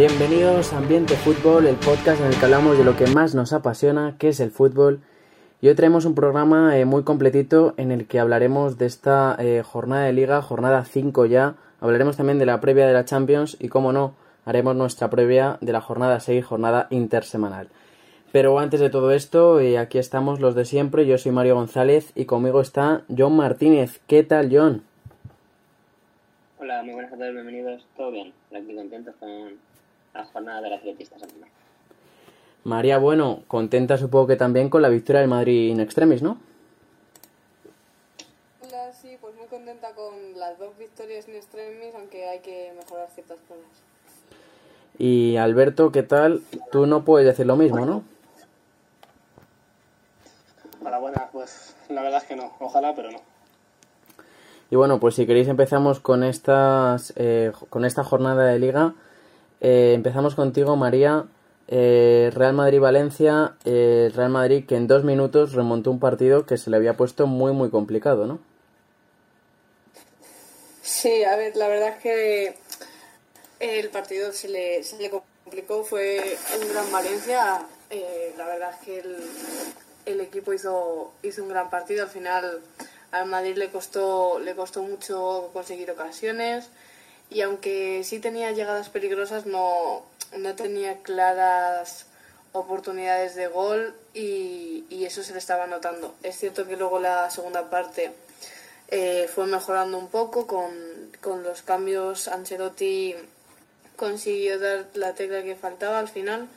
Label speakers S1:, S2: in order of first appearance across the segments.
S1: Bienvenidos a Ambiente Fútbol, el podcast en el que hablamos de lo que más nos apasiona, que es el fútbol. Y hoy traemos un programa eh, muy completito en el que hablaremos de esta eh, jornada de liga, jornada 5 ya. Hablaremos también de la previa de la Champions y, como no, haremos nuestra previa de la jornada 6, jornada intersemanal. Pero antes de todo esto, eh, aquí estamos los de siempre. Yo soy Mario González y conmigo está John Martínez. ¿Qué tal, John?
S2: Hola, muy buenas a todos, bienvenidos. Todo bien, aquí contentos con la jornada de las atletistas.
S1: María, bueno, contenta supongo que también con la victoria del Madrid in extremis, ¿no?
S3: Hola, sí, pues muy contenta con las dos victorias in extremis, aunque hay que mejorar ciertas cosas.
S1: Y Alberto, ¿qué tal? Tú no puedes decir lo mismo, ¿no?
S4: Hola, buenas, pues la verdad es que no, ojalá, pero no.
S1: Y bueno, pues si queréis empezamos con estas eh, con esta jornada de liga. Eh, empezamos contigo, María. Eh, Real Madrid-Valencia, eh, Real Madrid que en dos minutos remontó un partido que se le había puesto muy muy complicado, ¿no?
S3: Sí, a ver, la verdad es que el partido se le, complicó, fue un gran Valencia, eh, la verdad es que el, el, equipo hizo, hizo un gran partido, al final al Madrid le costó, le costó mucho conseguir ocasiones y aunque sí tenía llegadas peligrosas no, no tenía claras oportunidades de gol y, eso se le estaba notando. Es cierto que luego la segunda parte eh, fue mejorando un poco con, con, los cambios. Ancelotti consiguió dar la tecla que faltaba al final.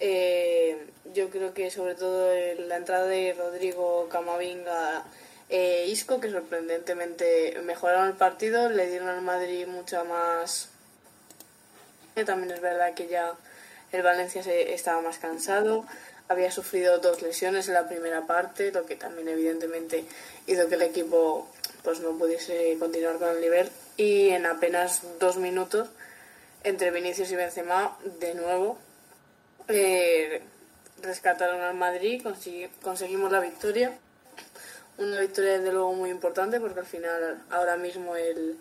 S3: Eh, yo creo que sobre todo la entrada de Rodrigo Camavinga eh, Isco, que sorprendentemente mejoraron el partido, le dieron al Madrid mucha más también es verdad que ya el Valencia se estaba más cansado, había sufrido dos lesiones en la primera parte, lo que también evidentemente hizo que el equipo pues no pudiese continuar con el nivel. Y en apenas dos minutos entre Vinicius y Benzema de nuevo eh, rescataron al Madrid, conseguimos la victoria, una victoria desde luego muy importante porque al final ahora mismo el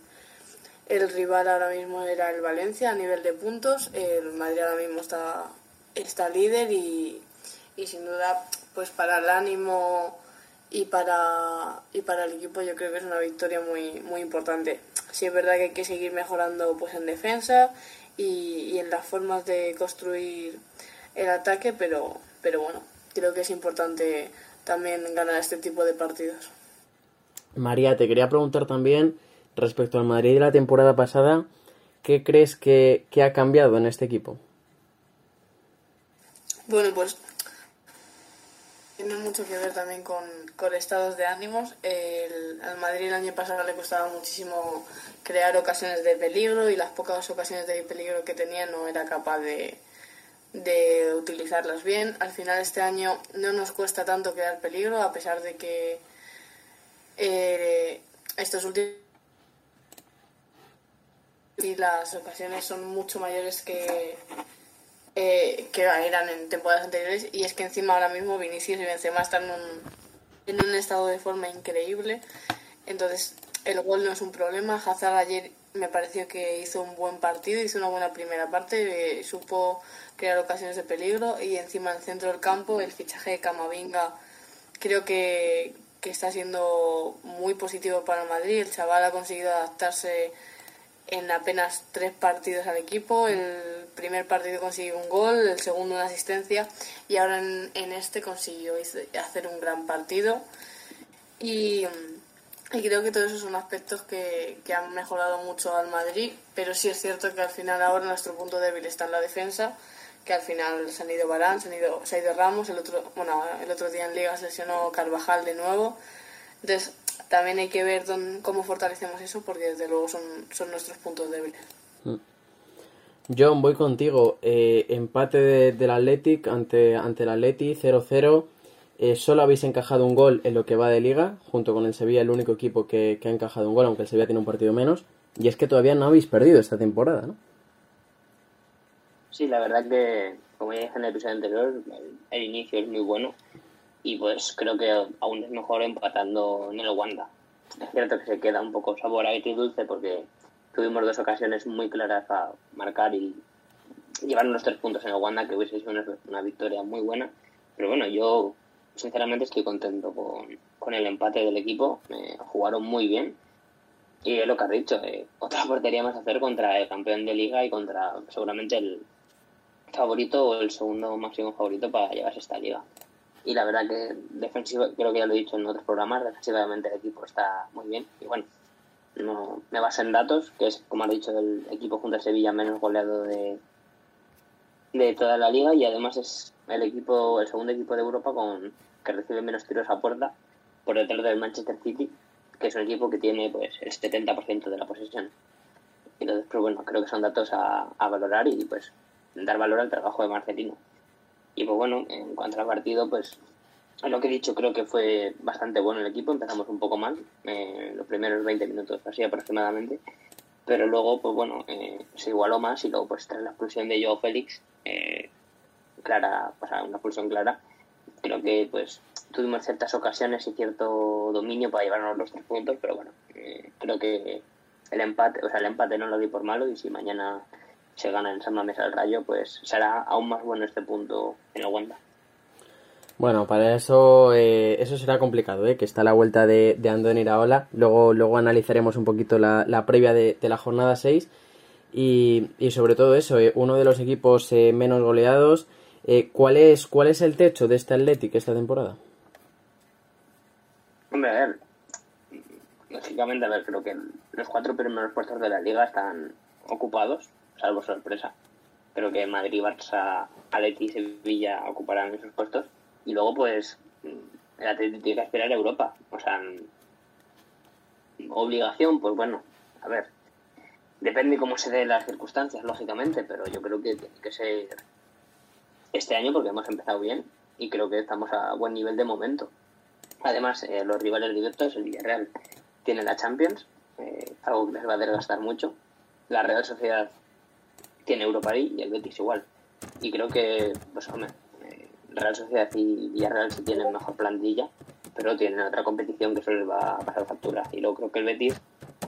S3: el rival ahora mismo era el Valencia a nivel de puntos. El Madrid ahora mismo está, está líder y, y sin duda, pues para el ánimo y para, y para el equipo yo creo que es una victoria muy, muy importante. Sí es verdad que hay que seguir mejorando pues en defensa y, y en las formas de construir el ataque, pero, pero bueno, creo que es importante también ganar este tipo de partidos.
S1: María, te quería preguntar también respecto al Madrid de la temporada pasada, ¿qué crees que, que ha cambiado en este equipo?
S3: Bueno, pues tiene mucho que ver también con, con estados de ánimos. El, al Madrid el año pasado le costaba muchísimo crear ocasiones de peligro y las pocas ocasiones de peligro que tenía no era capaz de, de utilizarlas bien. Al final este año no nos cuesta tanto crear peligro, a pesar de que eh, estos últimos y las ocasiones son mucho mayores que, eh, que eran en temporadas anteriores. Y es que encima ahora mismo Vinicius y Benzema están en un, en un estado de forma increíble. Entonces el gol no es un problema. Hazard ayer me pareció que hizo un buen partido hizo una buena primera parte eh, supo crear ocasiones de peligro y encima en el centro del campo el fichaje de Camavinga creo que, que está siendo muy positivo para Madrid el chaval ha conseguido adaptarse en apenas tres partidos al equipo. El primer partido consiguió un gol, el segundo una asistencia y ahora en, en este consiguió hacer un gran partido. Y, y, creo que todos esos son aspectos que, que, han mejorado mucho al Madrid, pero sí es cierto que al final ahora nuestro punto débil está en la defensa, que al final se han ido Barán, se han ido, se ha ido Ramos, el otro, bueno, el otro día en Liga se lesionó Carvajal de nuevo. Entonces, también hay que ver don, cómo fortalecemos eso porque desde luego son, son nuestros puntos débiles.
S1: John, voy contigo. Eh, empate de, del Athletic ante, ante el Atleti 0-0. Eh, solo habéis encajado un gol en lo que va de liga, junto con el Sevilla, el único equipo que, que, ha encajado un gol, aunque el Sevilla tiene un partido menos. Y es que todavía no habéis perdido esta temporada, ¿no?
S2: Sí, la verdad que, como ya dije en el episodio anterior, el, inicio es muy bueno y pues creo que aún es mejor empatando en el Wanda. Es cierto que se queda un poco sabor a y dulce porque tuvimos dos ocasiones muy claras para marcar y, llevaron los tres puntos en el Wanda, que hubiese sido una, victoria muy buena. Pero bueno, yo sinceramente estoy contento con, el empate del equipo. jugaron muy bien. Y es lo que has dicho, eh, otra portería más a hacer contra el campeón de liga y contra seguramente el favorito o el segundo máximo favorito para llevarse esta liga. Y la verdad que defensiva, creo que ya lo he dicho en otros programas, defensivamente el equipo está muy bien. Y bueno, no me baso en datos, que es, como has dicho, el equipo junto a Sevilla menos goleado de, de toda la liga y además es el equipo el segundo equipo de Europa con que recibe menos tiros a puerta por detrás del Manchester City que es un equipo que tiene pues el 70% de la posesión. Entonces pues bueno creo que son datos a, valorar y pues dar valor al trabajo de Marcelino. Y pues bueno en cuanto al partido pues lo que he dicho creo que fue bastante bueno el equipo. Empezamos un poco mal eh, los primeros 20 minutos así aproximadamente pero luego pues bueno eh, se igualó más y luego pues tras la expulsión de Joe Félix eh, clara, o sea, una pulsión clara. Creo que pues tuvimos ciertas ocasiones y cierto dominio para llevarnos los tres puntos, pero bueno, eh, creo que el empate, o sea, el empate no lo di por malo y si mañana se gana en San Mamés al Rayo, pues será aún más bueno este punto en el Wanda.
S1: Bueno, para eso eh, eso será complicado, ¿eh? que está la vuelta de, de Andón Iraola. Luego, luego analizaremos un poquito la, la previa de, de la jornada 6 y, y sobre todo eso, eh, uno de los equipos eh, menos goleados. Eh, ¿cuál, es, ¿Cuál es el techo de este Athletic esta temporada?
S2: Hombre, a ver, lógicamente, a ver, creo que los cuatro primeros puestos de la liga están ocupados, salvo sorpresa. Creo que Madrid, Barça, Atleti y Sevilla ocuparán esos puestos. Y luego, pues, el Atleti tiene que aspirar a Europa. O sea, obligación, pues bueno, a ver, Depende cómo se den las circunstancias, lógicamente, pero yo creo que tiene que ser este año porque hemos empezado bien y creo que estamos a buen nivel de momento. Además, eh, los rivales directos, el Villarreal, tiene la Champions, eh, algo que les va a desgastar mucho. La Real Sociedad tiene Europa League y el Betis igual. Y creo que, pues hombre, eh, Real Sociedad y Villarreal sí tienen mejor plantilla, pero tienen otra competición que eso les va a pasar factura. Y luego creo que el Betis,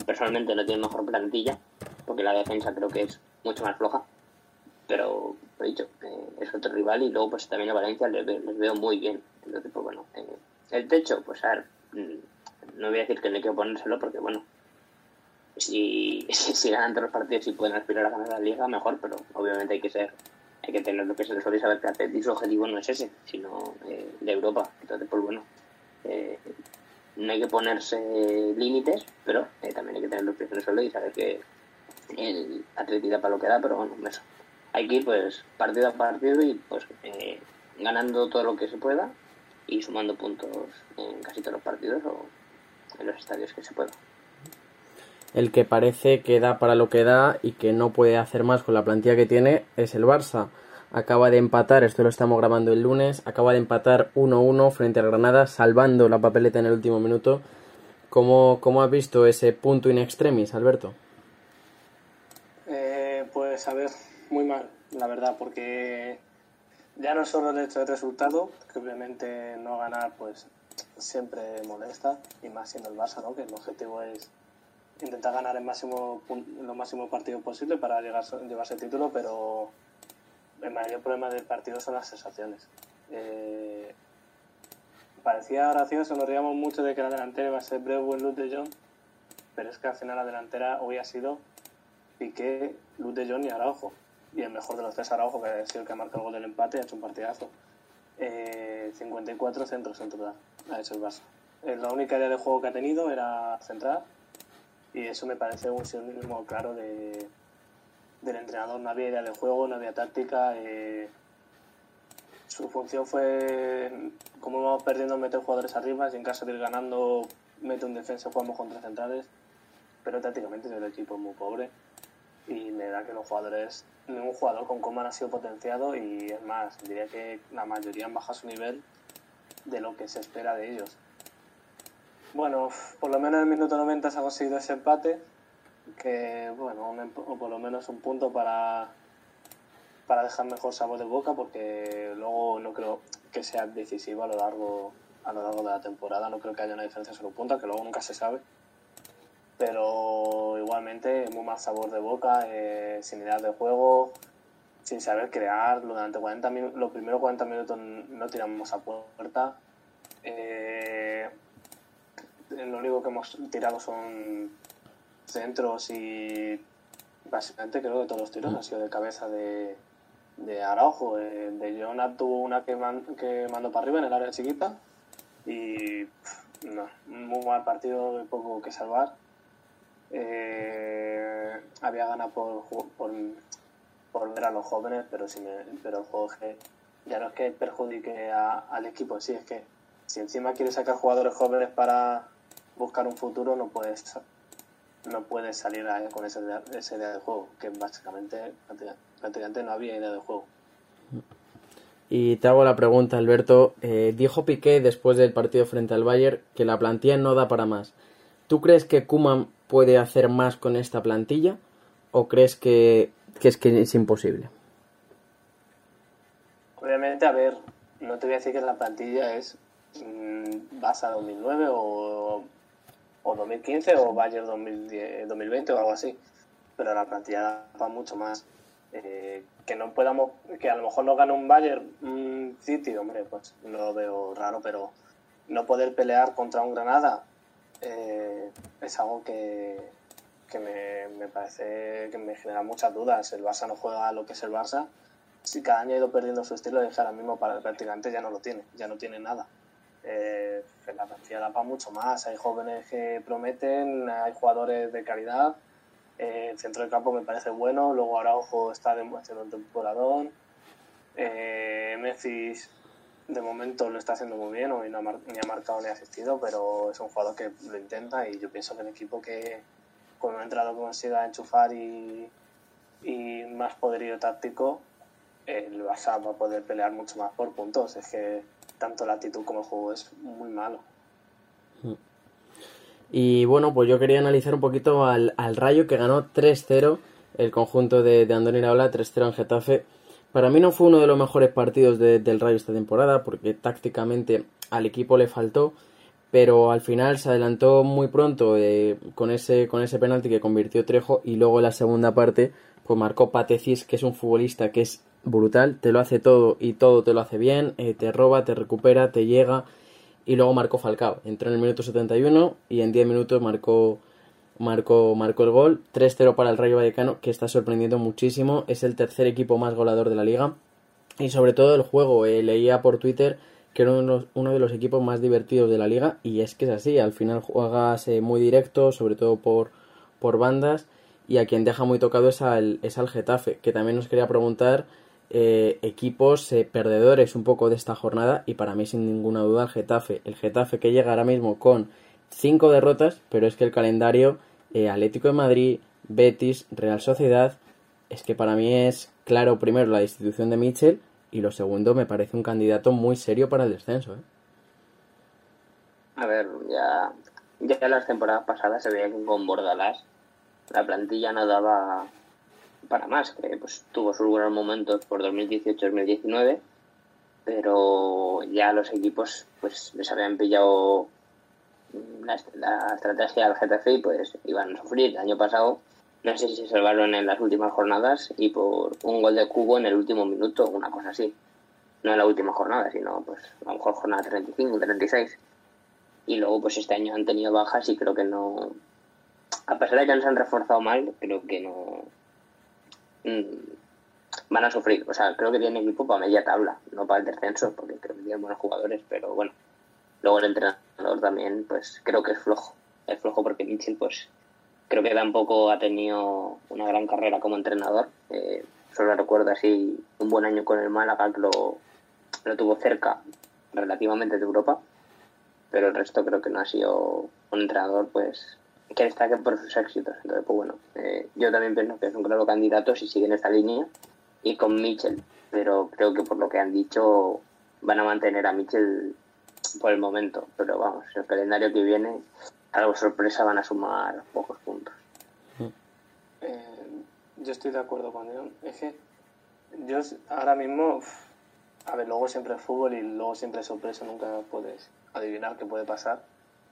S2: personalmente, no tiene mejor plantilla, porque la defensa creo que es mucho más floja. Pero, he dicho, eh, es otro rival y luego pues también a Valencia les, veo muy bien. Entonces, pues bueno, eh, el techo, pues mm, no voy a decir que no hay que ponérselo porque bueno, si, si, ganan todos los partidos y pueden aspirar a ganar la liga, mejor, pero obviamente hay que ser hay que tener lo que se les suele saber que su objetivo no es ese, sino eh, de Europa. Entonces, pues bueno, no hay que ponerse límites, pero también hay que tener los pies en el suelo y saber que el atletita para lo que da, pero bueno, eso. Hay que ir pues partido a partido y pues eh, ganando todo lo que se pueda y sumando puntos en casi todos los partidos o en los estadios que se pueda.
S1: El que parece que da para lo que da y que no puede hacer más con la plantilla que tiene es el Barça. Acaba de empatar, esto lo estamos grabando el lunes, acaba de empatar 1-1 frente al Granada, salvando la papeleta en el último minuto. ¿Cómo, ¿Cómo has visto ese punto in extremis, Alberto?
S4: Pues a ver, muy mal, la verdad, porque ya no solo el hecho del resultado, que obviamente no ganar pues siempre molesta, y más siendo el Barça, ¿no? que el objetivo es intentar ganar el máximo, los máximos partidos posibles para llegar, llevarse el título, pero el mayor problema del partido son las sensaciones. Eh, parecía gracioso, nos reíamos mucho de que la delantera iba a ser Breu en Luz de Jong, pero es que al final la delantera hoy ha sido Piqué, Luz de John y Araujo. Y el mejor de los tres, Araujo, que ha sido el que ha marcado el gol del empate, ha hecho un partidazo. 54 eh, centros en total, ha hecho el Barça. Eh, la única idea de juego que ha tenido era centrar y eso me parece un sinónimo claro de, del entrenador. No había idea de juego, no había táctica. Eh, su función fue, como vamos perdiendo, meter jugadores arriba y en caso de ir ganando, mete un defensa, jugamos contra centrales. Pero tácticamente el equipo es muy pobre y me da que los jugadores, ningún jugador con Coman ha sido potenciado y es más, diría que la mayoría han bajado su nivel de lo que se espera de ellos. Bueno, por lo menos en el minuto 90 se ha conseguido ese empate, que bueno, o por lo menos un punto para, para dejar mejor sabor de boca, porque luego no creo que sea decisivo a lo largo a lo largo de la temporada, no creo que haya una diferencia solo punto, que luego nunca se sabe pero igualmente muy mal sabor de boca, eh, sin idea de juego, sin saber crear. Durante 40 los primeros 40 minutos no tiramos a puerta. Eh, lo único que hemos tirado son centros y básicamente creo que todos los tiros han sido de cabeza de, de Araujo. Eh, de Jonat tuvo una que, que mandó para arriba en el área chiquita y no, muy mal partido, poco que salvar. Eh, había ganas por, por, ver a los jóvenes, pero, si pero el juego ya no es que perjudique al equipo sí, es que si encima quieres sacar jugadores jóvenes para buscar un futuro, no puedes no puedes salir con esa idea, idea de juego, que básicamente prácticamente no había idea de juego.
S1: Y te hago la pregunta, Alberto. Eh, dijo Piqué después del partido frente al Bayern que la plantilla no da para más. ¿Tú crees que Kuman puede hacer más con esta plantilla o crees que, es que es imposible?
S4: Obviamente, a ver, no te voy a decir que la plantilla es mmm, Barça 2009 o, o 2015 o Bayern 2020 o algo así, pero la plantilla para mucho más. Eh, que no podamos, que a lo mejor no gane un Bayern un City, hombre, pues no lo veo raro, pero no poder pelear contra un Granada eh, es algo que, que me, me, parece que me genera muchas dudas. El Barça no juega lo que es el Barça. Si cada año ha ido perdiendo su estilo, de ahora mismo para, prácticamente ya no lo tiene, ya no tiene nada. Eh, la plantilla da para mucho más. Hay jóvenes que prometen, hay jugadores de calidad eh, el centro del campo me parece bueno, luego Araujo está demostrando un temporadón. Eh, Messi de momento lo está haciendo muy bien, hoy no ha ni ha marcado ni ha asistido, pero es un jugador que lo intenta y yo pienso que el equipo que con un entrado consiga enchufar y, y más poderío táctico, el Barça va a poder pelear mucho más por puntos. Es que tanto la actitud como el juego es muy malo.
S1: Mm. Y bueno, pues yo quería analizar un poquito al, Rayo que ganó 3-0 el conjunto de, de Andoni Iraola, 3-0 en Getafe. Para mí no fue uno de los mejores partidos del Rayo esta temporada porque tácticamente al equipo le faltó, pero al final se adelantó muy pronto eh, con ese con ese penalti que convirtió Trejo y luego en la segunda parte pues marcó Patecis que es un futbolista que es brutal, te lo hace todo y todo te lo hace bien, eh, te roba, te recupera, te llega y luego marcó Falcao. Entró en el minuto 71 y en 10 minutos marcó, marcó, marcó el gol. 3-0 para el Rayo Vallecano, que está sorprendiendo muchísimo. Es el tercer equipo más goleador de la liga. Y sobre todo el juego, eh, leía por Twitter que era uno de, los, equipos más divertidos de la liga. Y es que es así, al final juegas eh, muy directo, sobre todo por, por bandas. Y a quien deja muy tocado es al, es al Getafe, que también nos quería preguntar eh, equipos eh, perdedores un poco de esta jornada y para mí sin ninguna duda el Getafe. El Getafe que llega ahora mismo con cinco derrotas, pero es que el calendario eh, Atlético de Madrid, Betis, Real Sociedad, es que para mí es claro primero la destitución de Mitchell y lo segundo me parece un candidato muy serio para el descenso.
S2: A ver, ya, ya las temporadas pasadas se veía que con Bordalás la plantilla no daba para más, que pues tuvo sus buenos momentos por 2018-2019, pero ya los equipos pues les habían pillado la, estrategia del GTF y pues iban a sufrir. El año pasado no sé si se salvaron en las últimas jornadas y por un gol de cubo en el último minuto, una cosa así. No en la última jornada, sino pues a lo mejor jornada 35, 36. Y luego pues este año han tenido bajas y creo que no... A pesar de que no se han reforzado mal, creo que no, Mm, van a sufrir. O sea, creo que tienen equipo para media tabla, no para el descenso, porque creo que tienen buenos jugadores, pero bueno. Luego el entrenador también, pues creo que es flojo. Es flojo porque Mitchell, pues creo que tampoco ha tenido una gran carrera como entrenador. Eh, solo recuerdo así un buen año con el Málaga, que lo, lo tuvo cerca relativamente de Europa, pero el resto creo que no ha sido un entrenador pues que destaque por sus éxitos. Entonces, pues bueno, eh, yo también pienso que es un claro candidato si siguen esta línea y con Mitchell, pero creo que por lo que han dicho van a mantener a Mitchell por el momento. Pero vamos, el calendario que viene, algo sorpresa, van a sumar pocos puntos.
S4: Eh, yo estoy de acuerdo con él. Es que yo ahora mismo, a ver, luego siempre es fútbol y luego siempre es sorpresa, nunca puedes adivinar qué puede pasar.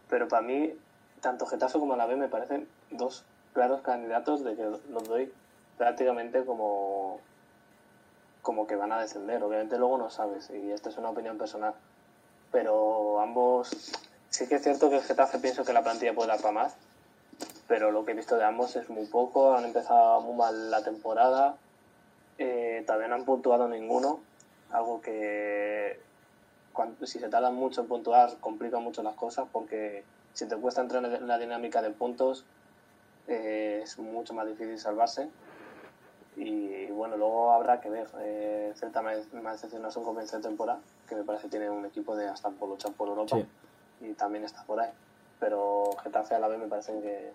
S4: Pero para mí tanto Getafe como la B me parecen dos claros candidatos de que los doy prácticamente como como que van a descender. Obviamente luego no sabes, y esta es una opinión personal. Pero ambos, sí que es cierto que el Getafe pienso que la plantilla puede dar para más, pero lo que he visto de ambos es muy poco, han empezado muy mal la temporada, eh, todavía no han puntuado ninguno, algo que si se tardan mucho en puntuar complica mucho las cosas porque si te cuesta entrar en la dinámica de puntos eh, es mucho más difícil salvarse y bueno, luego habrá que ver. Eh, Celta me, me ha decepcionado un comienzo de temporada, que me parece que tiene un equipo de hasta por luchar por Europa y también está por ahí. Pero Getafe a la vez me parece que,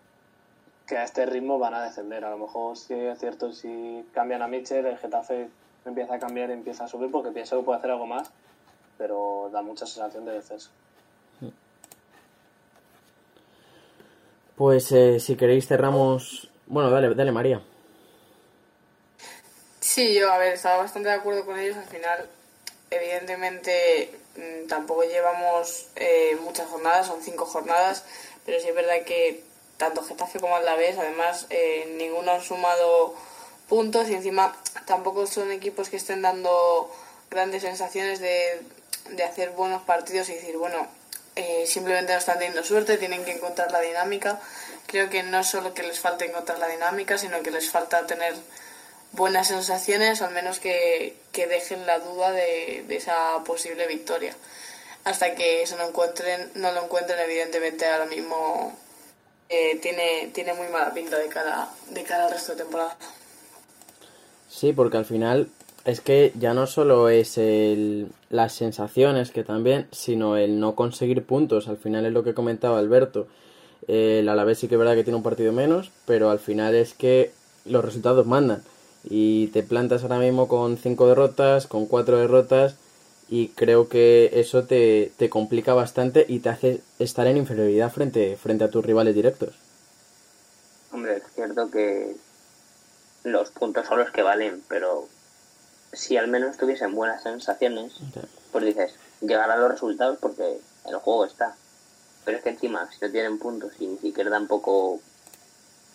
S4: que a este ritmo van a descender. A lo mejor sí es cierto, si cambian a Mitchell, el Getafe empieza a cambiar y empieza a subir porque pienso que puede hacer algo más, pero da mucha sensación de descenso.
S1: Pues eh, si queréis cerramos... Bueno, dale, dale María.
S3: Sí, yo, a ver, estaba bastante de acuerdo con ellos. Al final, evidentemente, mm, tampoco llevamos eh, muchas jornadas, son cinco jornadas, pero sí es verdad que tanto Getafe como Alavés, además, eh, ninguno han sumado puntos y encima tampoco son equipos que estén dando grandes sensaciones de, de hacer buenos partidos y decir, bueno, eh, simplemente no están teniendo suerte, tienen que encontrar la dinámica. Creo que no solo que les falta encontrar la dinámica, sino que les falta tener buenas sensaciones, al menos que, dejen la duda de, esa posible victoria. Hasta que eso no encuentren, no lo encuentren, evidentemente ahora mismo eh, tiene, tiene muy mala pinta de cara, de cara al resto de temporada.
S1: Sí, porque al final es que ya no solo es el, las sensaciones que también, sino el no conseguir puntos. Al final es lo que comentaba Alberto. El Alavés sí que es verdad que tiene un partido menos, pero al final es que los resultados mandan y te plantas ahora mismo con cinco derrotas, con cuatro derrotas y creo que eso te, te complica bastante y te hace estar en inferioridad frente, frente a tus rivales directos.
S2: Hombre, es cierto que los puntos son los que valen, pero si al menos tuviesen buenas sensaciones, pues dices, llegarán los resultados porque el juego está. Pero es que encima, si no tienen puntos y ni siquiera tampoco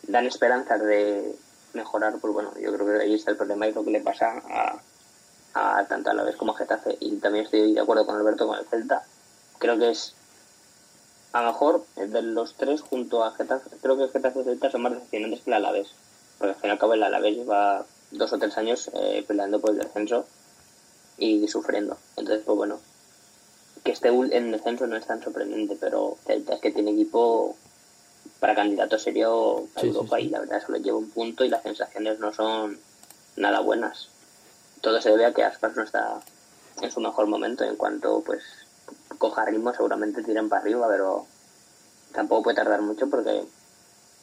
S2: dan esperanzas de, mejorar, pues bueno, yo creo que ahí está el problema y lo que le pasa a, a tanto a la vez como a Getafe. Y también estoy de acuerdo con Alberto con el Celta. Creo que es a lo mejor de los tres junto a Getafe, creo que Getafe y Celta son más decepcionantes que el Alavés. Porque al fin y al cabo el Alavés lleva dos o tres años eh, peleando por el descenso y sufriendo. Entonces, pues bueno, que esté en descenso no es tan sorprendente, pero Celta es que tiene equipo para candidato serio a Europa y la verdad solo lleva un punto y las sensaciones no son nada buenas. Todo se debe a que Aspas no está en su mejor momento en cuanto pues coja ritmo seguramente tiran para arriba pero tampoco puede tardar mucho porque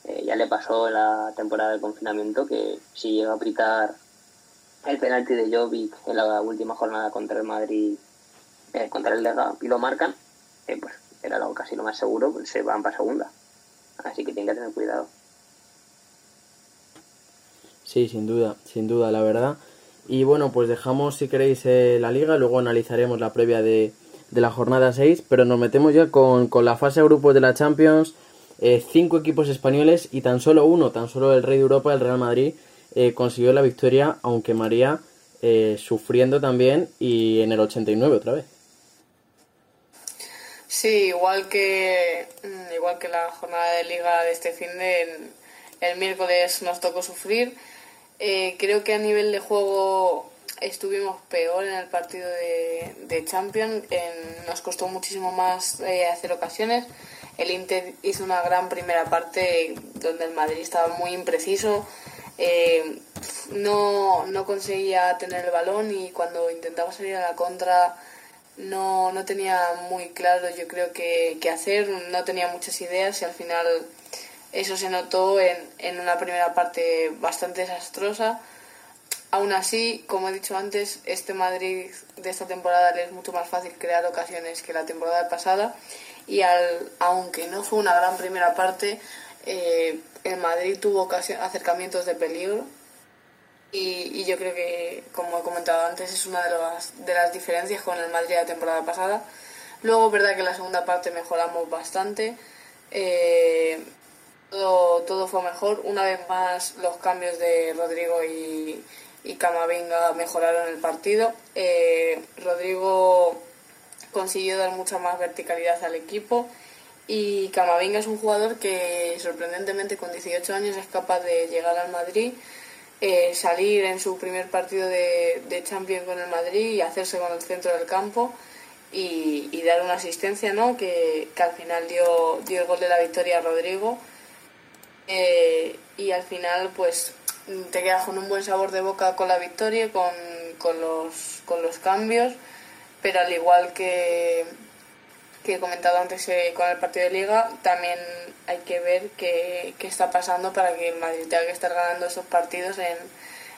S2: eh, ya le pasó en la temporada de confinamiento que si llega a aplicar el penalti de Jovic en la última jornada contra el Madrid eh, contra el Lega y lo marcan eh, pues era lo, casi lo más seguro pues se van para segunda Así que tiene que tener cuidado.
S1: Sí, sin duda, sin duda, la verdad. Y bueno, pues dejamos, si queréis, eh, la liga, luego analizaremos la previa de, de la jornada 6, pero nos metemos ya con, con la fase de grupos de la Champions. Eh, cinco equipos españoles y tan solo uno, tan solo el Rey de Europa, el Real Madrid, eh, consiguió la victoria, aunque María sufriendo también y en el 89 otra vez.
S3: Sí, igual que mm, igual que la jornada de liga de este fin de el, miércoles nos tocó sufrir. Eh, creo que a nivel de juego estuvimos peor en el partido de, de Champions. nos costó muchísimo más eh, hacer ocasiones. El Inter hizo una gran primera parte donde el Madrid estaba muy impreciso. Eh, no, no conseguía tener el balón y cuando intentaba salir a la contra no, no tenía muy claro yo creo que, hacer, no tenía muchas ideas y al final eso se notó en, en una primera parte bastante desastrosa. Aún así, como he dicho antes, este Madrid de esta temporada le es mucho más fácil crear ocasiones que la temporada pasada y al, aunque no fue una gran primera parte, eh, el Madrid tuvo acercamientos de peligro y, yo creo que, como he comentado antes, es una de las, de las diferencias con el Madrid de la temporada pasada. Luego, verdad que en la segunda parte mejoramos bastante. Eh, todo, todo fue mejor. Una vez más, los cambios de Rodrigo y, y Camavinga mejoraron el partido. Eh, Rodrigo consiguió dar mucha más verticalidad al equipo y Camavinga es un jugador que sorprendentemente con 18 años es capaz de llegar al Madrid, eh, salir en su primer partido de, de Champions con el Madrid y hacerse con el centro del campo y, dar una asistencia, ¿no? Que, al final dio, dio el gol de la victoria a Rodrigo. Eh, y al final, pues te quedas con un buen sabor de boca con la victoria, con, con, los, con los cambios, pero al igual que, que he comentado antes eh, con el partido de liga, también hay que ver qué, qué, está pasando para que el Madrid tenga que estar ganando esos partidos en,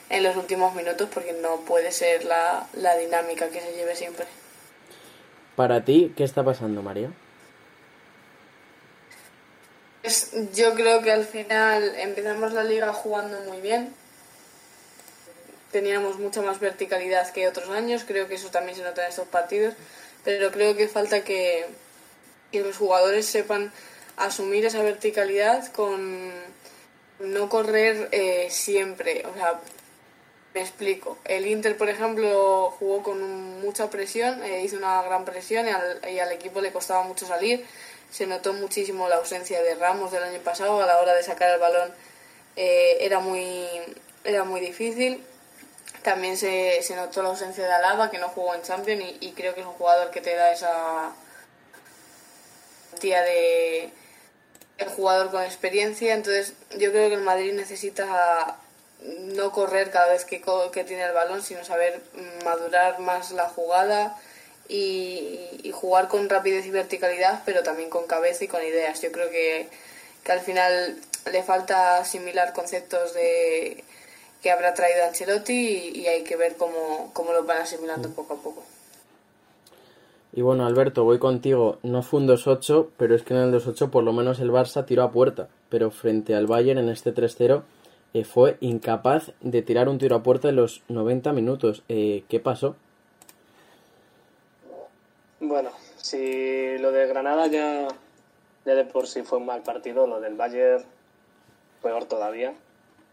S3: en los últimos minutos, porque no puede ser la, la dinámica que se lleve siempre.
S1: Para ti, ¿qué está pasando, María?
S3: Pues yo creo que al final empezamos la liga jugando muy bien. Teníamos mucha más verticalidad que otros años, creo que eso también se nota en estos partidos, pero creo que falta que, los jugadores sepan asumir esa verticalidad con no correr eh, siempre. O sea, me explico. El Inter, por ejemplo, jugó con mucha presión, eh, hizo una gran presión y al, equipo le costaba mucho salir. Se notó muchísimo la ausencia de Ramos del año pasado a la hora de sacar el balón. Eh, era, muy, era muy difícil. También se, se, notó la ausencia de Alaba, que no jugó en Champions y, creo que es un jugador que te da esa tía de, de jugador con experiencia. Entonces yo creo que el Madrid necesita no correr cada vez que, que tiene el balón, sino saber madurar más la jugada y, jugar con rapidez y verticalidad, pero también con cabeza y con ideas. Yo creo que, que al final le falta asimilar conceptos de que habrá traído Ancelotti y, hay que ver cómo, cómo lo van asimilando poco a poco.
S1: Y bueno, Alberto, voy contigo. No fue un 2-8, pero es que en el 2-8 por lo menos el Barça tiró a puerta. Pero frente al Bayern en este 3-0 eh, fue incapaz de tirar un tiro a puerta en los 90 minutos. Eh, ¿Qué pasó?
S4: Bueno, si lo de Granada ya, ya de por sí fue un mal partido, lo del Bayern peor todavía.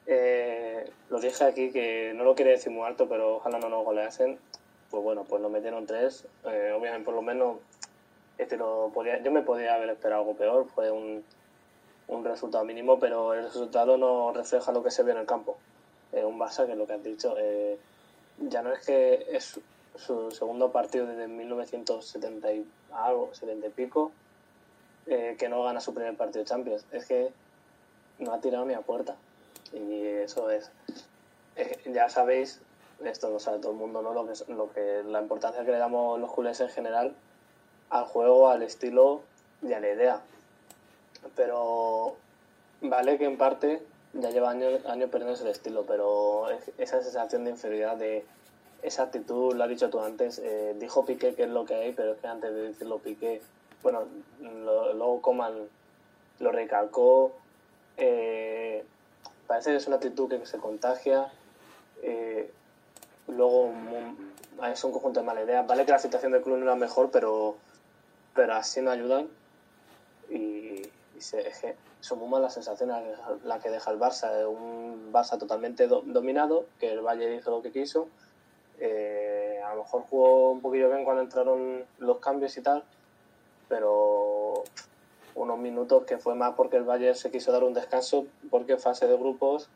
S4: Eh, lo dije aquí que no lo quiere decir muy alto, pero ojalá no nos goleasen. Pues bueno, pues nos metieron tres. obviamente, por lo menos, este lo yo me podía haber esperado algo peor. Fue un, un resultado mínimo, pero el resultado no refleja lo que se ve en el campo. Eh, un Barça que lo que has dicho, eh, ya no es que es su segundo partido desde 1970 y algo, 70 y pico, eh, que no gana su primer partido de Champions. Es que no ha tirado ni a puerta. Y eso es. ya sabéis, esto lo sabe todo el mundo, ¿no? Lo que, lo que, la importancia que le damos los culés en general al juego, al estilo y a la idea pero vale que en parte ya lleva años, años perdiendo el estilo, pero esa sensación de inferioridad, de esa actitud, lo has dicho tú antes, eh, dijo Piqué que es lo que hay, pero es que antes de decirlo Piqué, bueno, luego Coman lo recalcó, eh, parece que es una actitud que se contagia, eh, luego es un conjunto de mala idea, vale que la situación del club no era mejor, pero, pero así no ayudan y son muy malas sensaciones la que deja el Barça. Un Barça totalmente dominado, que el Valle hizo lo que quiso. Eh, a lo mejor jugó un poquillo bien cuando entraron los cambios y tal, pero unos minutos que fue más porque el Valle se quiso dar un descanso, porque fase de grupos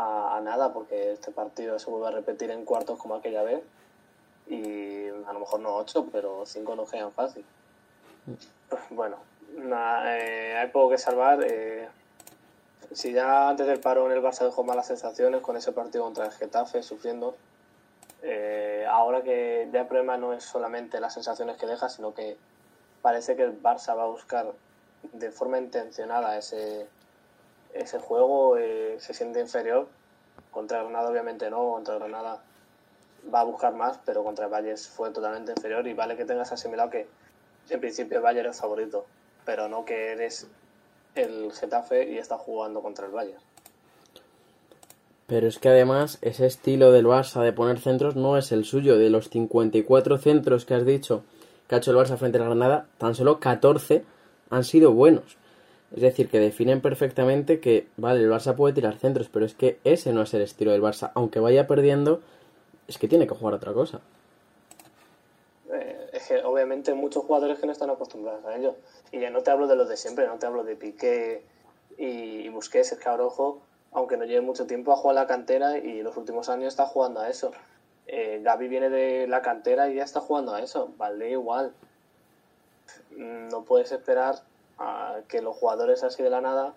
S4: a, nada, porque este partido se vuelve a repetir en cuartos como aquella vez. Y a lo mejor no ocho, pero cinco no quedan fácil. Mm. Bueno, eh, hay poco que salvar. Eh, si ya antes del paro en el Barça dejó malas sensaciones con ese partido contra el Getafe sufriendo, eh, ahora que ya el problema no es solamente las sensaciones que deja, sino que parece que el Barça va a buscar de forma intencionada ese, ese juego, se siente inferior. Contra Granada obviamente no, contra Granada va a buscar más, pero contra el Valle fue totalmente inferior y vale que tengas asimilado que en principio el Valle era el favorito pero no que eres el Getafe y estás jugando contra el Bayern.
S1: Pero es que además ese estilo del Barça de poner centros no es el suyo. De los 54 centros que has dicho que ha hecho el Barça frente a la Granada, tan solo 14 han sido buenos. Es decir, que definen perfectamente que, vale, el Barça puede tirar centros, pero es que ese no es el estilo del Barça. Aunque vaya perdiendo, es que tiene que jugar otra cosa.
S4: Eh, es que obviamente muchos jugadores que no están acostumbrados a ello. Y ya no te hablo de los de siempre, no te hablo de Piqué y, Busquets, es que aunque no lleve mucho tiempo, ha jugado la cantera y los últimos años está jugando a eso. Eh, Gaby viene de la cantera y ya está jugando a eso. Vale, igual. No puedes esperar a que los jugadores así de la nada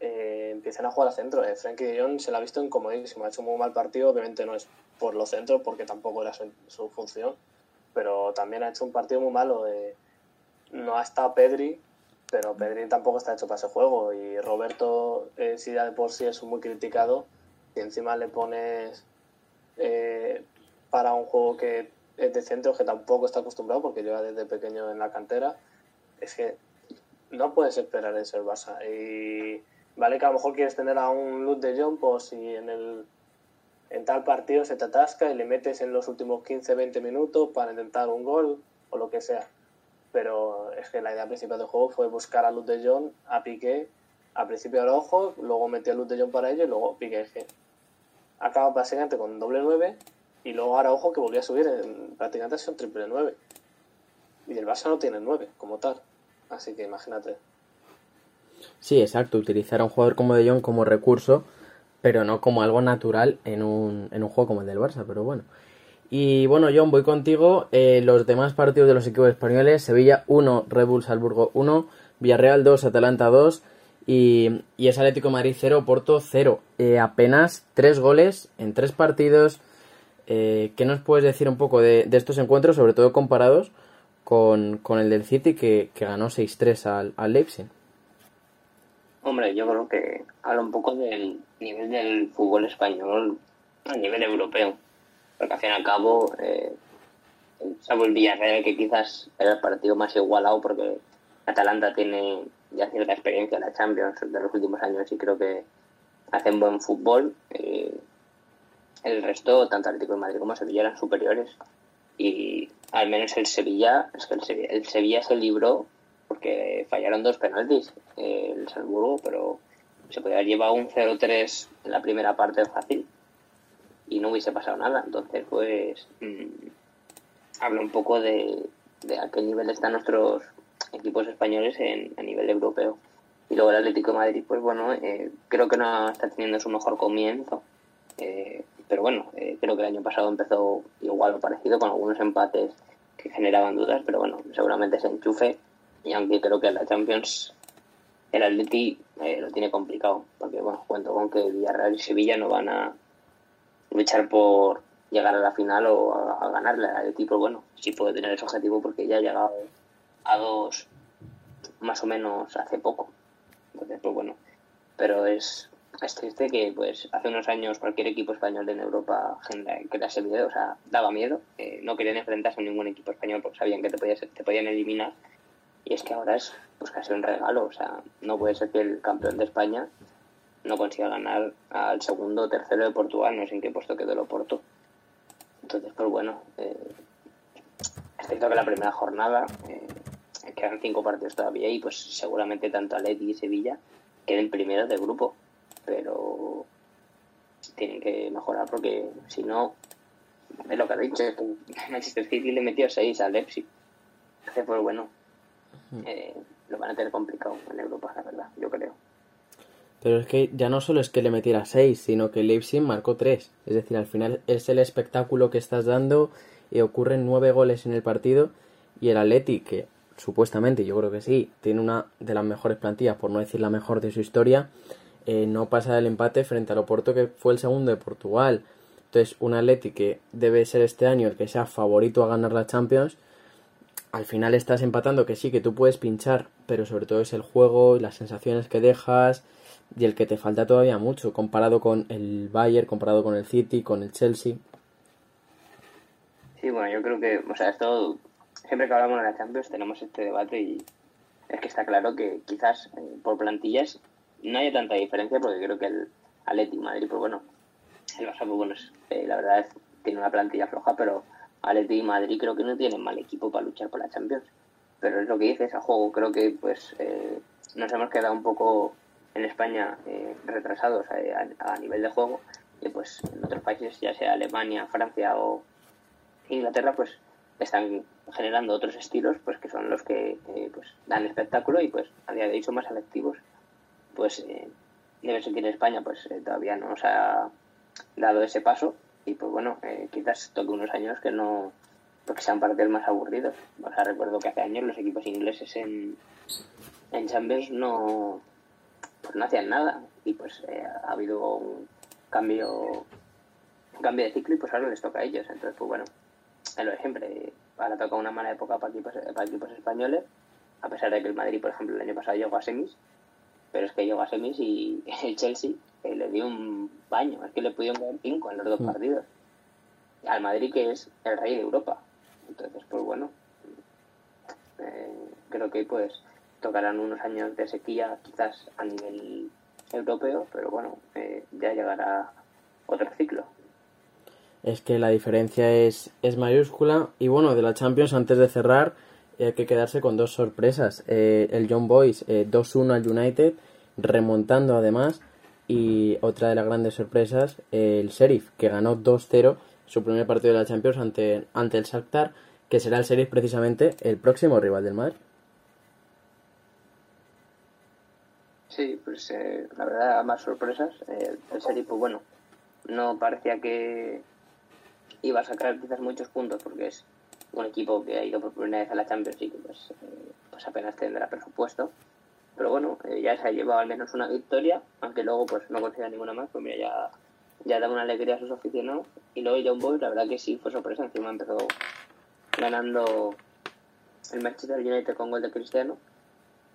S4: eh, empiecen a jugar a centro. Eh, Frankie de Jong se la ha visto incomodísimo, ha hecho un muy mal partido, obviamente no es por los centros porque tampoco era su, función, pero también ha hecho un partido muy malo. Eh, no ha estado Pedri, pero Pedri tampoco está hecho para ese juego y Roberto, eh, si ya de por sí es muy criticado, y encima le pones para un juego que es de centro, que tampoco está acostumbrado porque lleva desde pequeño en la cantera, es que no puedes esperar eso el Barça. Y vale que a lo mejor quieres tener a un Luz de Jong, pues si en el en tal partido se te atasca y le metes en los últimos 15-20 minutos para intentar un gol o lo que sea. Pero es que la idea principal del juego fue buscar a Luz de Jong, a Piqué, a principio al ojo, luego metí a Luz de Jong para ello y luego Piqué. acaba básicamente con doble 9 y luego ahora ojo que volvió a subir en, prácticamente son triple 9. Y el Barça no tiene 9 como tal. Así que imagínate.
S1: Sí, exacto. Utilizar a un jugador como De Jong como recurso, pero no como algo natural en un, en un juego como el del Barça, pero bueno. Y bueno, John, voy contigo. Eh, los demás partidos de los equipos españoles: Sevilla 1, Red Bull Salzburgo 1, Villarreal 2, Atalanta 2 y, y es Atlético Madrid 0, Porto 0. Eh, apenas 3 goles en 3 partidos. Eh, ¿Qué nos puedes decir un poco de, de estos encuentros, sobre todo comparados con, el del City que, ganó 6-3 al, al Leipzig.
S2: Hombre, yo creo que habla un poco del nivel del fútbol español a nivel europeo. Porque al fin y al cabo, eh, salvo el Villarreal, que quizás era el partido más igualado, porque Atalanta tiene ya cierta experiencia en la Champions de los últimos años y creo que hacen buen fútbol. Eh, el resto, tanto Atlético de Madrid como Sevilla, eran superiores. Y al menos el Sevilla, es que el Sevilla, se libró porque fallaron dos penaltis el Salzburgo, pero se podía haber llevado un 0-3 en la primera parte fácil y no hubiese pasado nada. Entonces, pues, mmm, habla un poco de, a qué nivel están nuestros equipos españoles en, a nivel europeo. Y luego el Atlético de Madrid, pues bueno, eh, creo que no está teniendo su mejor comienzo. Eh, pero bueno, eh, creo que el año pasado empezó igual o parecido con algunos empates que generaban dudas, pero bueno, seguramente se enchufe y aunque creo que la Champions el Atleti eh, lo tiene complicado, porque bueno, cuento con que Villarreal y Sevilla no van a luchar por llegar a la final o a, ganarle al Atleti, pero bueno, sí puede tener ese objetivo porque ya ha llegado a dos más o menos hace poco. Entonces, pues bueno, pero es es triste que pues hace unos años cualquier equipo español en Europa que ese video, o sea, daba miedo, eh, no querían enfrentarse a ningún equipo español porque sabían que te, podías, te podían eliminar y es que ahora es pues casi un regalo, o sea, no puede ser que el campeón de España no consiga ganar al segundo o tercero de Portugal, no sé en qué puesto quedó el Oporto. Entonces, pues bueno, eh, es cierto que la primera jornada eh, quedan cinco partidos todavía y pues seguramente tanto Atleti y Sevilla queden primeros del grupo pero tienen que mejorar porque si no, es lo que ha dicho, Manchester City le metió 6 al Leipzig. Entonces, pues bueno, eh, lo van a tener complicado en Europa, la verdad, yo creo.
S1: Pero es que ya no solo es que le metiera 6, sino que Leipzig marcó 3. Es decir, al final es el espectáculo que estás dando y ocurren 9 goles en el partido y el Atleti, que supuestamente yo creo que sí, tiene una de las mejores plantillas, por no decir la mejor de su historia, eh, no pasa del empate frente al Oporto que fue el segundo de Portugal. Entonces, un Atleti que debe ser este año el que sea favorito a ganar la Champions, al final estás empatando que sí, que tú puedes pinchar, pero sobre todo es el juego y las sensaciones que dejas y el que te falta todavía mucho comparado con el Bayern, comparado con el City, con el Chelsea.
S2: Sí, bueno, yo creo que, o sea, esto, siempre que hablamos de la Champions tenemos este debate y es que está claro que quizás eh, por plantillas no hay tanta diferencia porque creo que el Atleti Madrid, pues bueno, el Barça, pues bueno, eh, la verdad es, tiene una plantilla floja, pero Atleti y Madrid creo que no tienen mal equipo para luchar por la Champions. Pero es lo que dices, a juego creo que pues eh, nos hemos quedado un poco en España eh, retrasados a, nivel de juego y pues en otros países, ya sea Alemania, Francia o Inglaterra, pues están generando otros estilos pues que son los que eh, pues dan espectáculo y pues a día de hoy son más efectivos. Pues eh, debe ser que en España pues eh, todavía no nos ha dado ese paso y pues bueno, quizás toque unos años que no porque sean partidos más aburridos. O sea, recuerdo que hace años los equipos ingleses en, en Champions no, pues no hacían nada y pues ha habido un cambio un cambio de ciclo y pues ahora les toca a ellos. Entonces, pues bueno, es lo de siempre. Ahora toca una mala época para equipos, para equipos españoles, a pesar de que el Madrid, por ejemplo, el año pasado llegó a semis, pero es que llegó a semis y el Chelsea eh, le dio un baño, es que le pudieron caer cinco en los dos mm. partidos. Al Madrid, que es el rey de Europa. Entonces, pues bueno, eh, creo que pues tocarán unos años de sequía, quizás a nivel europeo, pero bueno, eh, ya llegará otro ciclo
S1: es que la diferencia es, es mayúscula. Y bueno, de la Champions, antes de cerrar, hay que quedarse con dos sorpresas. Eh, el John Boys 2-1 eh, al United, remontando además. Y otra de las grandes sorpresas, el Sheriff, que ganó 2-0 su primer partido de la Champions ante, ante el Shakhtar, que será el Sheriff precisamente el próximo rival del Madrid.
S2: Sí, pues eh, la verdad, más sorpresas. el Sheriff, pues bueno, no parecía que, iba a sacar quizás muchos puntos porque es un equipo que ha ido por primera vez a la Champions y que pues, eh, pues apenas tendrá presupuesto. Pero bueno, eh, ya se ha llevado al menos una victoria, aunque luego pues no consiga ninguna más, pues mira, ya, ya da una alegría a sus aficionados. Y luego John Boy, la verdad que sí fue sorpresa, encima empezó ganando el Manchester United con gol de Cristiano.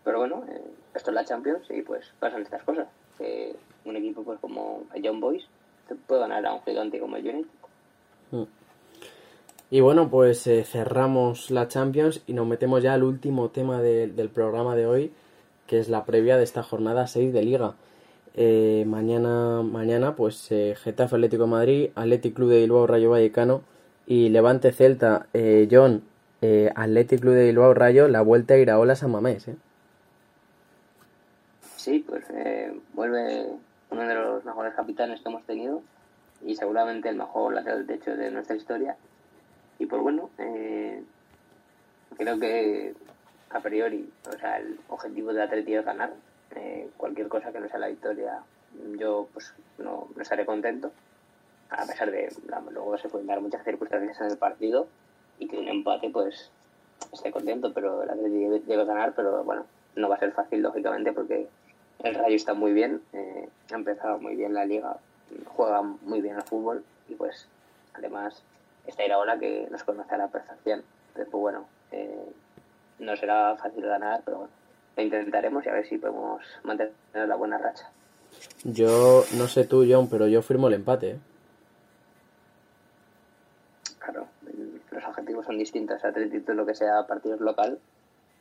S2: Pero bueno, eh, esto es la Champions y pues pasan estas cosas. un equipo pues como John Boys puede ganar a un gigante como el United.
S1: Y bueno, pues eh, cerramos la Champions y nos metemos ya al último tema del programa de hoy, que es la previa de esta jornada 6 de Liga. Eh, mañana, mañana, pues eh, Getafe Atlético de Madrid, Atlético Club de Bilbao Rayo Vallecano y Levante Celta, John, Atlético Club de Bilbao Rayo, la vuelta a Iraola San Mamés.
S2: Sí, pues vuelve uno de los mejores capitanes que hemos tenido y seguramente el mejor lateral techo de nuestra historia. Y pues bueno, eh, creo que a priori, o sea, el objetivo de Atleti es ganar. Eh, cualquier cosa que no sea la victoria, yo pues no, no estaré contento. A pesar de, luego se pueden dar muchas circunstancias en el partido y que un empate pues esté contento, pero el Atleti debe, ganar, pero bueno, no va a ser fácil lógicamente porque el Rayo está muy bien, eh, ha empezado muy bien la liga, juega muy bien al fútbol y pues además está ahora que nos conoce a la perfección. Entonces, pues bueno, eh, no será fácil ganar, pero bueno, lo intentaremos y a ver si podemos mantener la buena racha.
S1: Yo no sé tú, John, pero yo firmo el empate. ¿eh?
S2: Claro, los objetivos son distintos. Atlético lo que sea partidos local,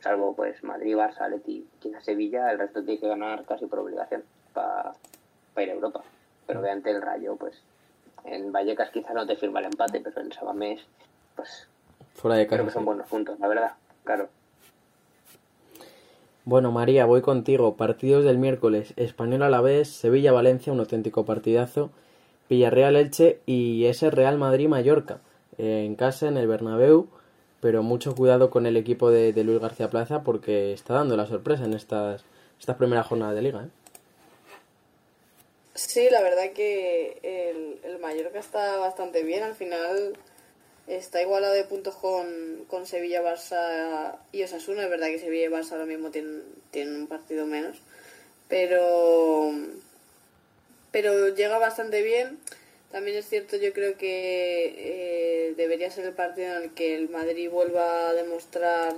S2: salvo pues Madrid, Barça, Leti, quizás Sevilla, el resto tiene que ganar casi por obligación para ir a Europa. Pero obviamente el Rayo, pues en Vallecas quizás no te firma el empate, pero en Sabamés, pues
S1: Fuera de casa,
S2: creo que son buenos puntos, la verdad, claro.
S1: Bueno, María, voy contigo. Partidos del miércoles. Español a la vez, Sevilla-Valencia, un auténtico partidazo. Villarreal-Elche y ese Real Madrid-Mallorca. Eh, en casa, en el Bernabéu. Pero mucho cuidado con el equipo de, de, Luis García Plaza porque está dando la sorpresa en estas, estas primeras jornadas de liga. ¿eh?
S3: Sí, la verdad que el, el Mallorca está bastante bien. Al final está igualado de puntos con, con Sevilla, Barça y Osasuna. Es verdad que Sevilla y Barça ahora mismo tienen, tienen un partido menos. Pero, pero llega bastante bien. También es cierto, yo creo que eh, debería ser el partido en el que el Madrid vuelva a demostrar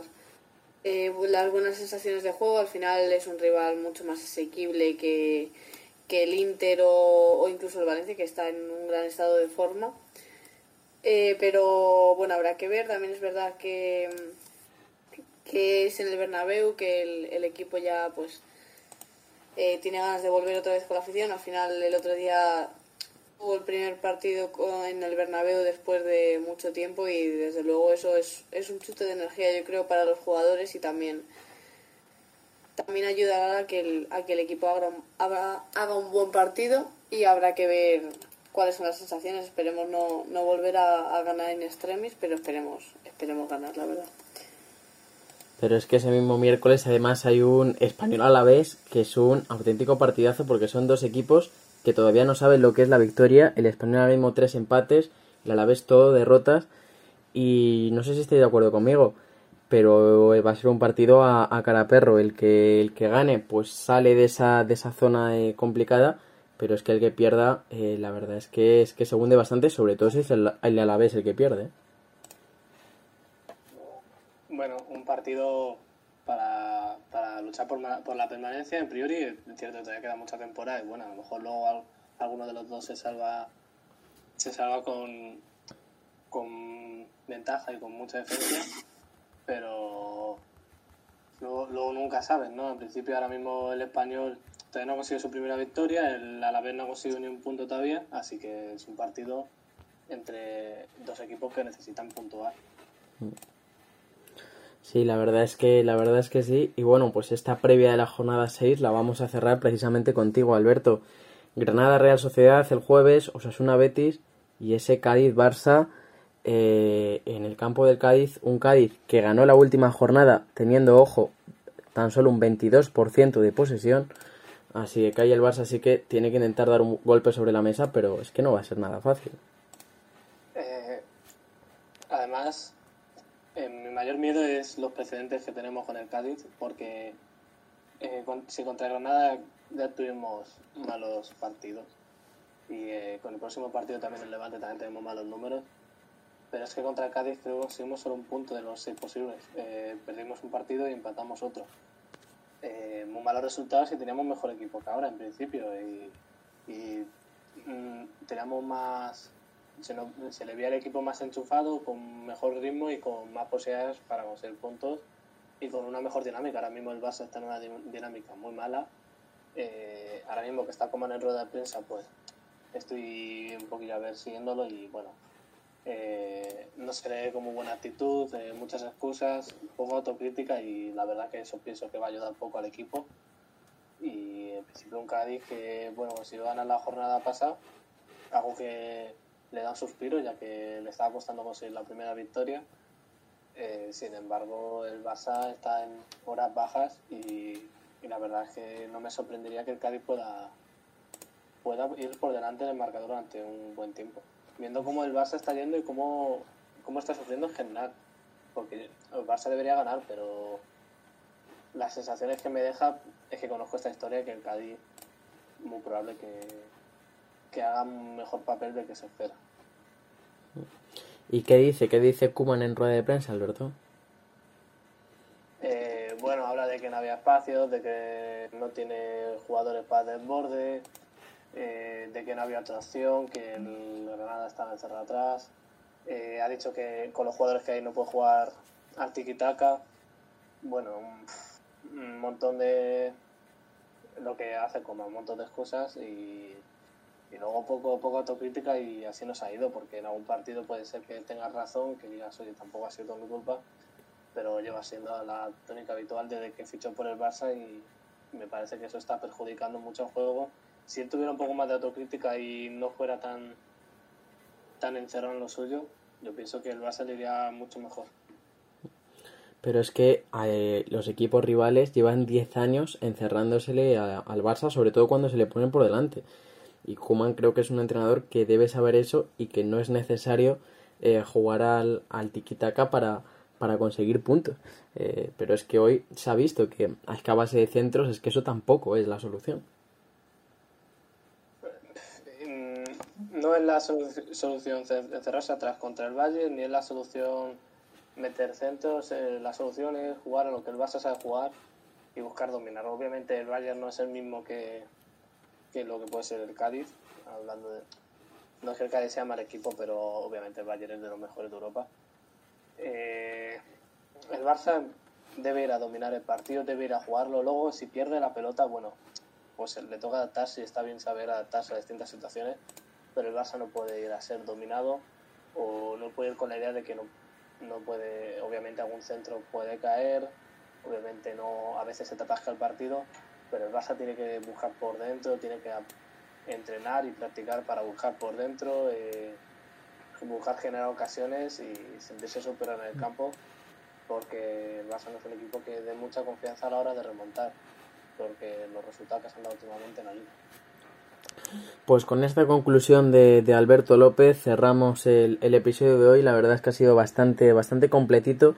S3: eh, las buenas sensaciones de juego. Al final es un rival mucho más asequible que que el Inter o, incluso el Valencia, que está en un gran estado de forma. Eh, pero bueno, habrá que ver. También es verdad que, que es en el Bernabéu, que el, equipo ya pues eh, tiene ganas de volver otra vez con la afición. Al final el otro día hubo el primer partido en el Bernabéu después de mucho tiempo y desde luego eso es, es un chute de energía yo creo para los jugadores y también también ayudará a que el, a que el equipo haga, haga, haga un buen partido y habrá que ver cuáles son las sensaciones. Esperemos no, no volver a, a ganar en extremis, pero esperemos, esperemos ganar, la verdad.
S1: Pero es que ese mismo miércoles además hay un español a la vez que es un auténtico partidazo porque son dos equipos que todavía no saben lo que es la victoria. El español ahora mismo tres empates, el Alavés todo derrotas. Y no sé si estáis de acuerdo conmigo, pero va a ser un partido a, a cara perro. El que, el que gane pues sale de esa, de esa zona eh, complicada, pero es que el que pierda, eh, la verdad es que es que se hunde bastante, sobre todo si es el, el Alavés el que pierde.
S4: Bueno, un partido para, para luchar por, por la permanencia, en priori, es cierto todavía queda mucha temporada y bueno, a lo mejor luego al- alguno de los dos se salva se salva con, con ventaja y con mucha defensa, pero luego, nunca sabes, ¿no? En principio ahora mismo el español todavía no ha conseguido su primera victoria, el Alavés no ha conseguido ni un punto todavía, así que es un partido entre dos equipos que necesitan puntuar.
S1: Sí, la verdad es que la verdad es que sí. Y bueno, pues esta previa de la jornada 6 la vamos a cerrar precisamente contigo, Alberto. Granada Real Sociedad el jueves, Osasuna Betis y ese Cádiz Barça eh, en el campo del Cádiz, un Cádiz que ganó la última jornada teniendo ojo tan solo un 22% de posesión. Así que cae el Barça, así que tiene que intentar dar un golpe sobre la mesa, pero es que no va a ser nada fácil.
S4: Eh, además, eh, mi mayor miedo es los precedentes que tenemos con el Cádiz, porque si contra Granada ya tuvimos malos partidos y con el próximo partido también el Levante también tenemos malos números, pero es que contra Cádiz creo que conseguimos solo un punto de los seis posibles. Eh, perdimos un partido y empatamos otro. Eh, muy malos resultados y teníamos mejor equipo que ahora en principio y, mm, teníamos más se, le veía el equipo más enchufado, con mejor ritmo y con más posibilidades para conseguir puntos y con una mejor dinámica. Ahora mismo el Barça está en una di- dinámica muy mala. Eh, ahora mismo que está como en el rueda de prensa, pues estoy un poquillo a ver siguiéndolo y bueno, eh, no se le ve como buena actitud, eh, muchas excusas, poco autocrítica y la verdad que eso pienso que va a ayudar poco al equipo. Y en principio un Cádiz que, bueno, consiguió ganar la jornada pasada, algo que le da un suspiro ya que le estaba costando conseguir la primera victoria. Eh, sin embargo, el Barça está en horas bajas y, la verdad es que no me sorprendería que el Cádiz pueda, pueda ir por delante en el marcador durante un buen tiempo. Viendo cómo el Barça está yendo y cómo, cómo está sufriendo en general. Porque el Barça debería ganar, pero las sensaciones que me deja es que conozco esta historia que el Cádiz muy probable que, que haga un mejor papel del que se espera.
S1: ¿Y qué dice? ¿Qué dice Kuman en rueda de prensa, Alberto?
S4: Eh, bueno, habla de que no había espacio, de que no tiene jugadores para desborde, eh, de que no había otra opción, que el Granada estaba encerrado atrás. Eh, ha dicho que con los jugadores que hay no puede jugar al tiki-taka. Bueno, un, un montón de. lo que hace como un montón de excusas y, y luego poco, poco autocrítica y así nos ha ido, porque en algún partido puede ser que tengas razón, que digas, oye, tampoco ha sido todo mi culpa pero lleva siendo la tónica habitual desde que fichó por el Barça y me parece que eso está perjudicando mucho el juego. Si él tuviera un poco más de autocrítica y no fuera tan, tan encerrado en lo suyo, yo pienso que el Barça le iría mucho mejor.
S1: Pero es que eh, los equipos rivales llevan 10 años encerrándosele a- al Barça, sobre todo cuando se le ponen por delante. Y Kuman creo que es un entrenador que debe saber eso y que no es necesario eh, jugar al, al tiki-taka para, para conseguir puntos. Eh, pero es que hoy se ha visto que a base de centros es que eso tampoco es la solución.
S4: Mm, No es la solu- solución ce- encerrarse atrás contra el Valle, ni es la solución meter centros. eh, la solución es jugar a lo que el Barça sabe jugar y buscar dominar. Obviamente el Bayern no es el mismo que, que lo que puede ser el Cádiz. Hablando de, no es que el Cádiz sea mal equipo, pero obviamente el Bayern es de los mejores de Europa. Eh, el Barça debe ir a dominar el partido, debe ir a jugarlo. Luego, si pierde la pelota, bueno, pues le toca adaptarse y está bien saber adaptarse a distintas situaciones, pero el Barça no puede ir a ser dominado o no puede ir con la idea de que no, no puede, obviamente algún centro puede caer obviamente no a veces se te atasca el partido, pero el Barça tiene que buscar por dentro, tiene que entrenar y practicar para buscar por dentro, eh, buscar generar ocasiones y sentirse superior en el campo, porque el Barça no es un equipo que dé mucha confianza a la hora de remontar, porque los resultados que se han dado últimamente en la liga.
S1: Pues con esta conclusión de, de Alberto López cerramos el, el, episodio de hoy. La verdad es que ha sido bastante, bastante completito.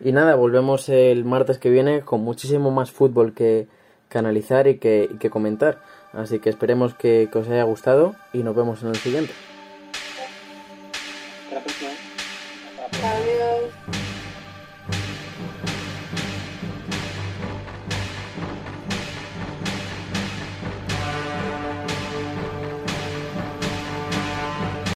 S1: Y nada, volvemos el martes que viene con muchísimo más fútbol que, que analizar y que, que, comentar. Así que esperemos que, que, os haya gustado y nos vemos en el siguiente.